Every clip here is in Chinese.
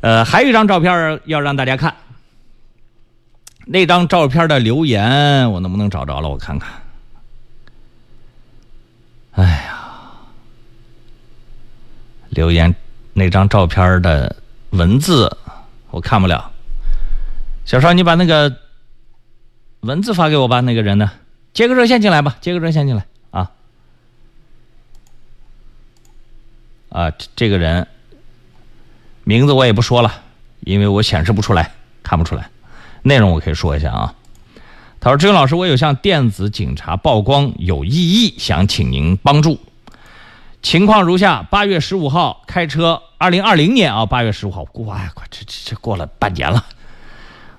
呃，还有一张照片要让大家看，那张照片的留言我能不能找着了？我看看。哎呀，留言那张照片的文字我看不了。小邵，你把那个文字发给我吧。那个人呢？接个热线进来吧，接个热线进来啊。啊，这个人。名字我也不说了，因为我显示不出来，看不出来。内容我可以说一下啊。他说：“志勇老师，我有向电子警察曝光有异议，想请您帮助。情况如下：八月十五号开车，二零二零年啊，八月十五号，哇，快这这这过了半年了。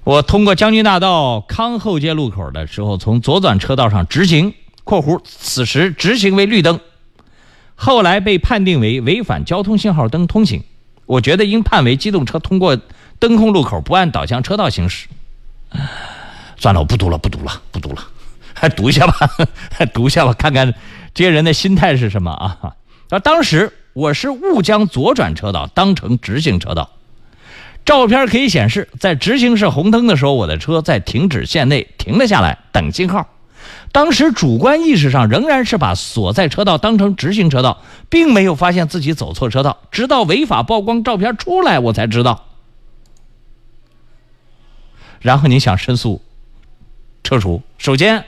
我通过将军大道康后街路口的时候，从左转车道上直行（括弧此时直行为绿灯），后来被判定为违反交通信号灯通行。”我觉得应判为机动车通过灯控路口不按导向车道行驶。算了，我不读了，不读了，不读了，还 读一下吧，读一下吧，看看这些人的心态是什么啊？啊，当时我是误将左转车道当成直行车道，照片可以显示，在直行是红灯的时候，我的车在停止线内停了下来，等信号。当时主观意识上仍然是把所在车道当成直行车道，并没有发现自己走错车道，直到违法曝光照片出来，我才知道。然后你想申诉，车主，首先，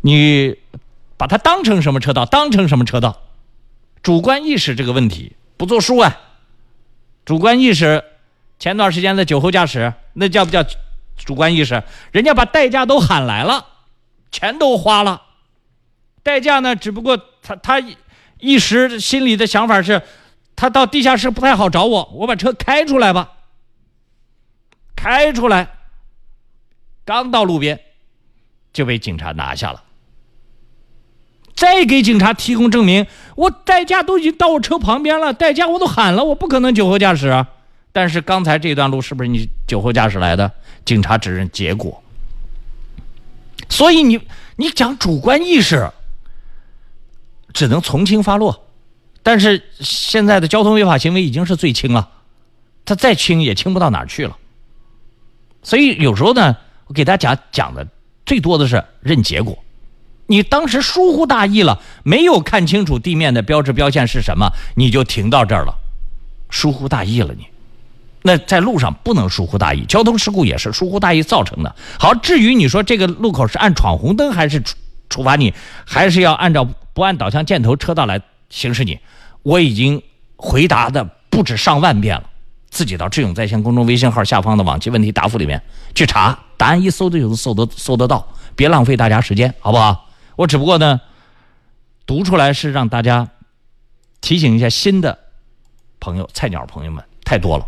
你把它当成什么车道？当成什么车道？主观意识这个问题不作数啊！主观意识，前段时间的酒后驾驶，那叫不叫主观意识？人家把代驾都喊来了。钱都花了，代驾呢？只不过他他一时心里的想法是，他到地下室不太好找我，我把车开出来吧。开出来，刚到路边就被警察拿下了。再给警察提供证明，我代驾都已经到我车旁边了，代驾我都喊了，我不可能酒后驾驶啊。但是刚才这段路是不是你酒后驾驶来的？警察只认结果。所以你你讲主观意识，只能从轻发落，但是现在的交通违法行为已经是最轻了，他再轻也轻不到哪儿去了。所以有时候呢，我给大家讲的最多的是认结果。你当时疏忽大意了，没有看清楚地面的标志标线是什么，你就停到这儿了，疏忽大意了你。那在路上不能疏忽大意，交通事故也是疏忽大意造成的。好，至于你说这个路口是按闯红灯还是处处罚你，还是要按照不按导向箭头车道来行驶你，我已经回答的不止上万遍了。自己到智勇在线公众微信号下方的往期问题答复里面去查，答案一搜就能搜得搜得到，别浪费大家时间，好不好？我只不过呢，读出来是让大家提醒一下新的朋友、菜鸟朋友们，太多了。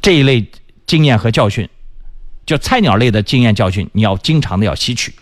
这一类经验和教训，就菜鸟类的经验教训，你要经常的要吸取。